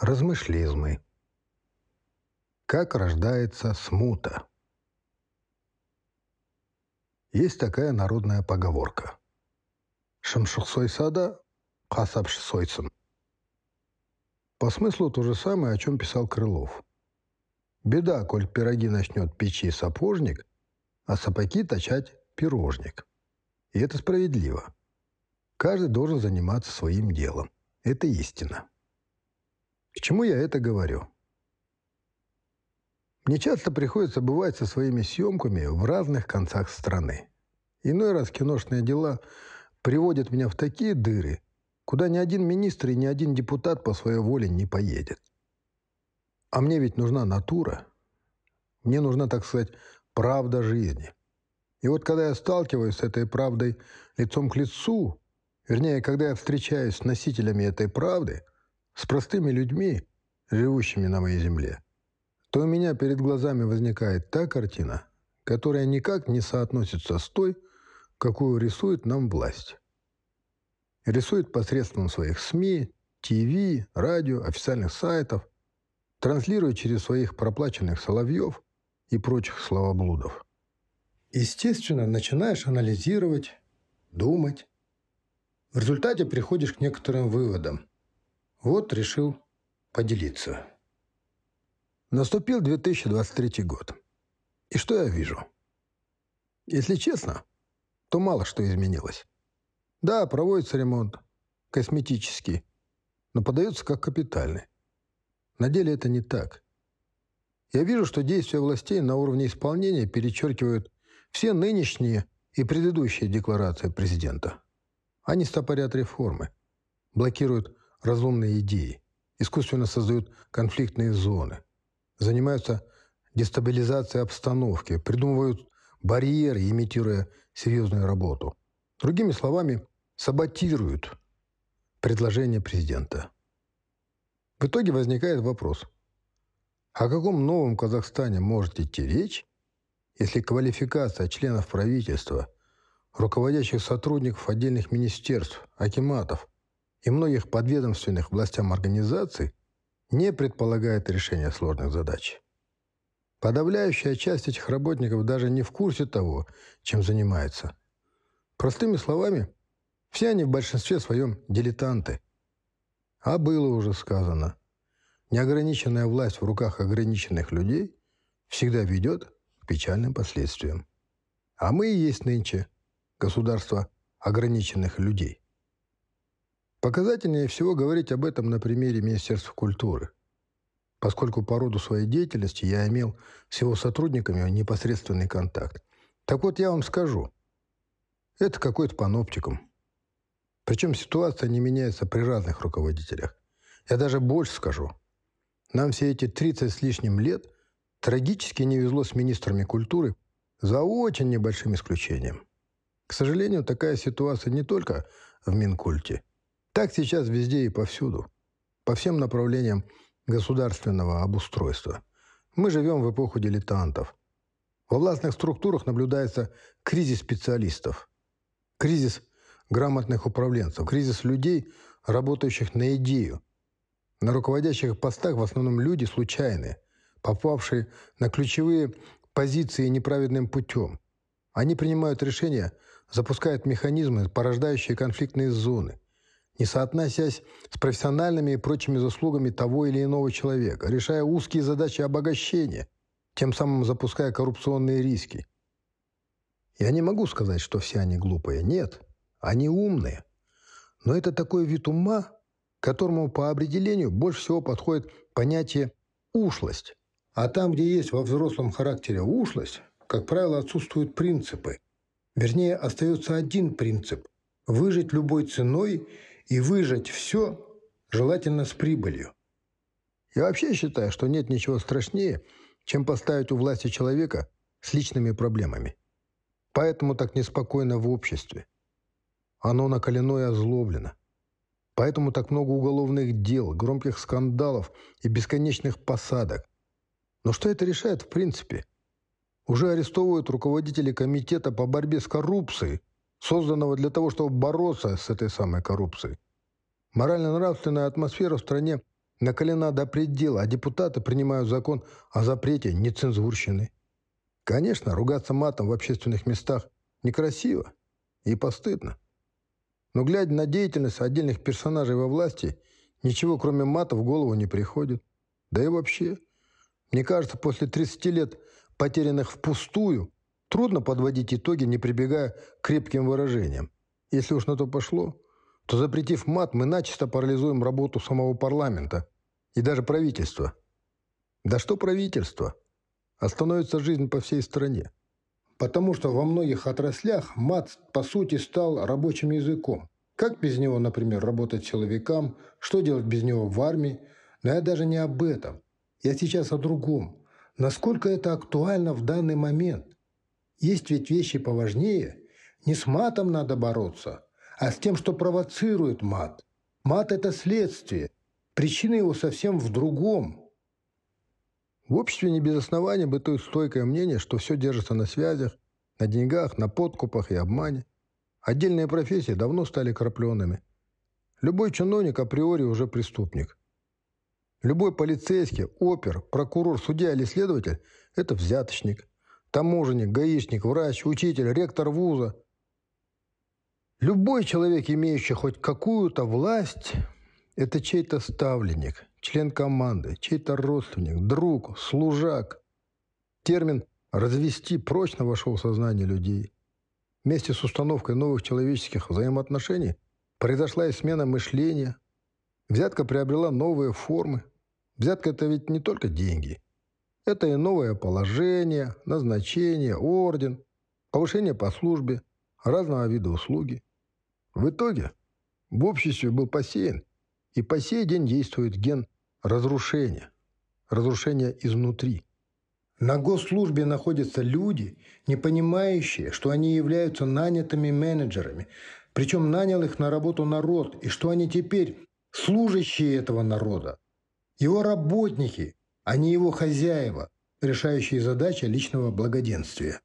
Размышлизмы. Как рождается смута? Есть такая народная поговорка. Шамшухсой сада, касапш сойцем. По смыслу то же самое, о чем писал Крылов. Беда, коль пироги начнет печи сапожник, а сапоги точать пирожник. И это справедливо. Каждый должен заниматься своим делом. Это истина. К чему я это говорю? Мне часто приходится бывать со своими съемками в разных концах страны. Иной раз киношные дела приводят меня в такие дыры, куда ни один министр и ни один депутат по своей воле не поедет. А мне ведь нужна натура. Мне нужна, так сказать, правда жизни. И вот когда я сталкиваюсь с этой правдой лицом к лицу, вернее, когда я встречаюсь с носителями этой правды – с простыми людьми, живущими на моей земле, то у меня перед глазами возникает та картина, которая никак не соотносится с той, какую рисует нам власть. Рисует посредством своих СМИ, ТВ, радио, официальных сайтов, транслирует через своих проплаченных соловьев и прочих словоблудов. Естественно, начинаешь анализировать, думать. В результате приходишь к некоторым выводам – вот решил поделиться. Наступил 2023 год. И что я вижу? Если честно, то мало что изменилось. Да, проводится ремонт, косметический, но подается как капитальный. На деле это не так. Я вижу, что действия властей на уровне исполнения перечеркивают все нынешние и предыдущие декларации президента. Они стопорят реформы, блокируют разумные идеи, искусственно создают конфликтные зоны, занимаются дестабилизацией обстановки, придумывают барьеры, имитируя серьезную работу. Другими словами, саботируют предложение президента. В итоге возникает вопрос, о каком новом Казахстане может идти речь, если квалификация членов правительства, руководящих сотрудников отдельных министерств, акиматов и многих подведомственных властям организаций не предполагает решения сложных задач. Подавляющая часть этих работников даже не в курсе того, чем занимается. Простыми словами, все они в большинстве своем дилетанты. А было уже сказано, неограниченная власть в руках ограниченных людей всегда ведет к печальным последствиям. А мы и есть нынче государство ограниченных людей. Показательнее всего говорить об этом на примере Министерства культуры, поскольку по роду своей деятельности я имел с его сотрудниками непосредственный контакт. Так вот, я вам скажу, это какой-то паноптикум. Причем ситуация не меняется при разных руководителях. Я даже больше скажу. Нам все эти 30 с лишним лет трагически не везло с министрами культуры за очень небольшим исключением. К сожалению, такая ситуация не только в Минкульте – так сейчас везде и повсюду, по всем направлениям государственного обустройства. Мы живем в эпоху дилетантов. Во властных структурах наблюдается кризис специалистов, кризис грамотных управленцев, кризис людей, работающих на идею. На руководящих постах в основном люди случайные, попавшие на ключевые позиции неправедным путем. Они принимают решения, запускают механизмы, порождающие конфликтные зоны не соотносясь с профессиональными и прочими заслугами того или иного человека, решая узкие задачи обогащения, тем самым запуская коррупционные риски. Я не могу сказать, что все они глупые. Нет, они умные. Но это такой вид ума, которому по определению больше всего подходит понятие «ушлость». А там, где есть во взрослом характере ушлость, как правило, отсутствуют принципы. Вернее, остается один принцип – выжить любой ценой – и выжать все, желательно с прибылью. Я вообще считаю, что нет ничего страшнее, чем поставить у власти человека с личными проблемами. Поэтому так неспокойно в обществе. Оно накалено и озлоблено. Поэтому так много уголовных дел, громких скандалов и бесконечных посадок. Но что это решает в принципе? Уже арестовывают руководителей комитета по борьбе с коррупцией, созданного для того, чтобы бороться с этой самой коррупцией. Морально-нравственная атмосфера в стране накалена до предела, а депутаты принимают закон о запрете нецензурщины. Конечно, ругаться матом в общественных местах некрасиво и постыдно. Но глядя на деятельность отдельных персонажей во власти, ничего кроме мата в голову не приходит. Да и вообще, мне кажется, после 30 лет, потерянных впустую, трудно подводить итоги, не прибегая к крепким выражениям. Если уж на то пошло, то запретив мат, мы начисто парализуем работу самого парламента и даже правительства. Да что правительство? Остановится жизнь по всей стране. Потому что во многих отраслях мат, по сути, стал рабочим языком. Как без него, например, работать силовикам, что делать без него в армии. Но я даже не об этом. Я сейчас о другом. Насколько это актуально в данный момент? Есть ведь вещи поважнее. Не с матом надо бороться, а с тем, что провоцирует мат. Мат – это следствие. Причина его совсем в другом – в обществе не без основания бытует стойкое мнение, что все держится на связях, на деньгах, на подкупах и обмане. Отдельные профессии давно стали крапленными. Любой чиновник априори уже преступник. Любой полицейский, опер, прокурор, судья или следователь – это взяточник. Таможенник, гаишник, врач, учитель, ректор вуза. Любой человек, имеющий хоть какую-то власть, это чей-то ставленник – член команды, чей-то родственник, друг, служак. Термин «развести» прочно вошел в сознание людей. Вместе с установкой новых человеческих взаимоотношений произошла и смена мышления. Взятка приобрела новые формы. Взятка – это ведь не только деньги. Это и новое положение, назначение, орден, повышение по службе, разного вида услуги. В итоге в обществе был посеян и по сей день действует ген разрушения, разрушения изнутри. На госслужбе находятся люди, не понимающие, что они являются нанятыми менеджерами, причем нанял их на работу народ, и что они теперь служащие этого народа, его работники, а не его хозяева, решающие задачи личного благоденствия.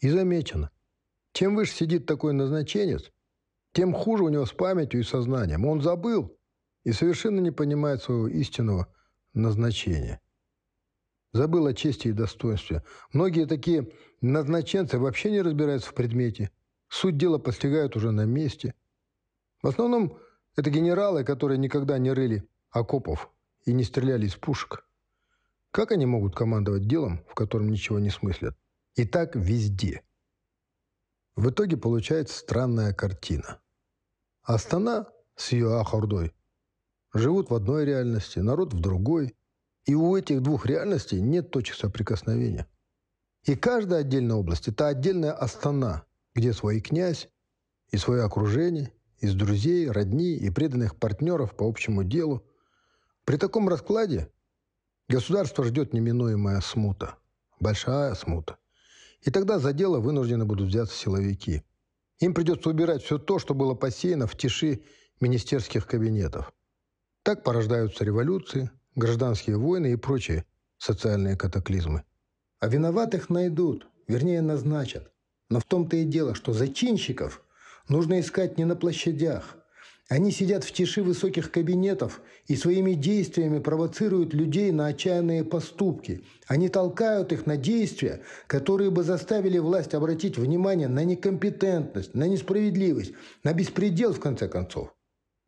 И замечено, чем выше сидит такой назначенец, тем хуже у него с памятью и сознанием. Он забыл, и совершенно не понимает своего истинного назначения. Забыл о чести и достоинстве. Многие такие назначенцы вообще не разбираются в предмете. Суть дела постигают уже на месте. В основном это генералы, которые никогда не рыли окопов и не стреляли из пушек. Как они могут командовать делом, в котором ничего не смыслят? И так везде. В итоге получается странная картина. Астана с ее Ахордой живут в одной реальности, народ в другой. И у этих двух реальностей нет точек соприкосновения. И каждая отдельная область – это отдельная Астана, где свой князь и свое окружение, из друзей, родни и преданных партнеров по общему делу. При таком раскладе государство ждет неминуемая смута, большая смута. И тогда за дело вынуждены будут взяться силовики. Им придется убирать все то, что было посеяно в тиши министерских кабинетов. Так порождаются революции, гражданские войны и прочие социальные катаклизмы. А виноватых найдут, вернее назначат. Но в том-то и дело, что зачинщиков нужно искать не на площадях. Они сидят в тиши высоких кабинетов и своими действиями провоцируют людей на отчаянные поступки. Они толкают их на действия, которые бы заставили власть обратить внимание на некомпетентность, на несправедливость, на беспредел, в конце концов.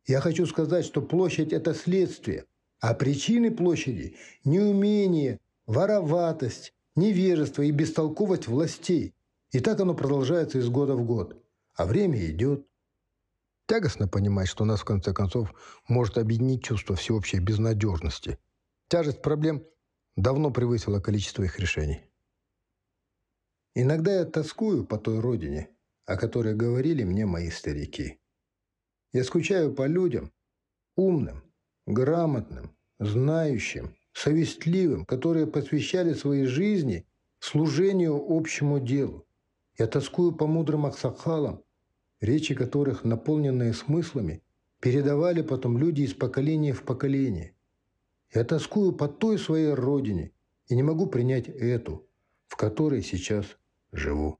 Я хочу сказать, что площадь – это следствие, а причины площади – неумение, вороватость, невежество и бестолковость властей. И так оно продолжается из года в год. А время идет. Тягостно понимать, что нас, в конце концов, может объединить чувство всеобщей безнадежности. Тяжесть проблем давно превысила количество их решений. Иногда я тоскую по той родине, о которой говорили мне мои старики. Я скучаю по людям, умным, грамотным, знающим, совестливым, которые посвящали своей жизни служению общему делу. Я тоскую по мудрым аксакалам, речи которых, наполненные смыслами, передавали потом люди из поколения в поколение. Я тоскую по той своей родине и не могу принять эту, в которой сейчас живу.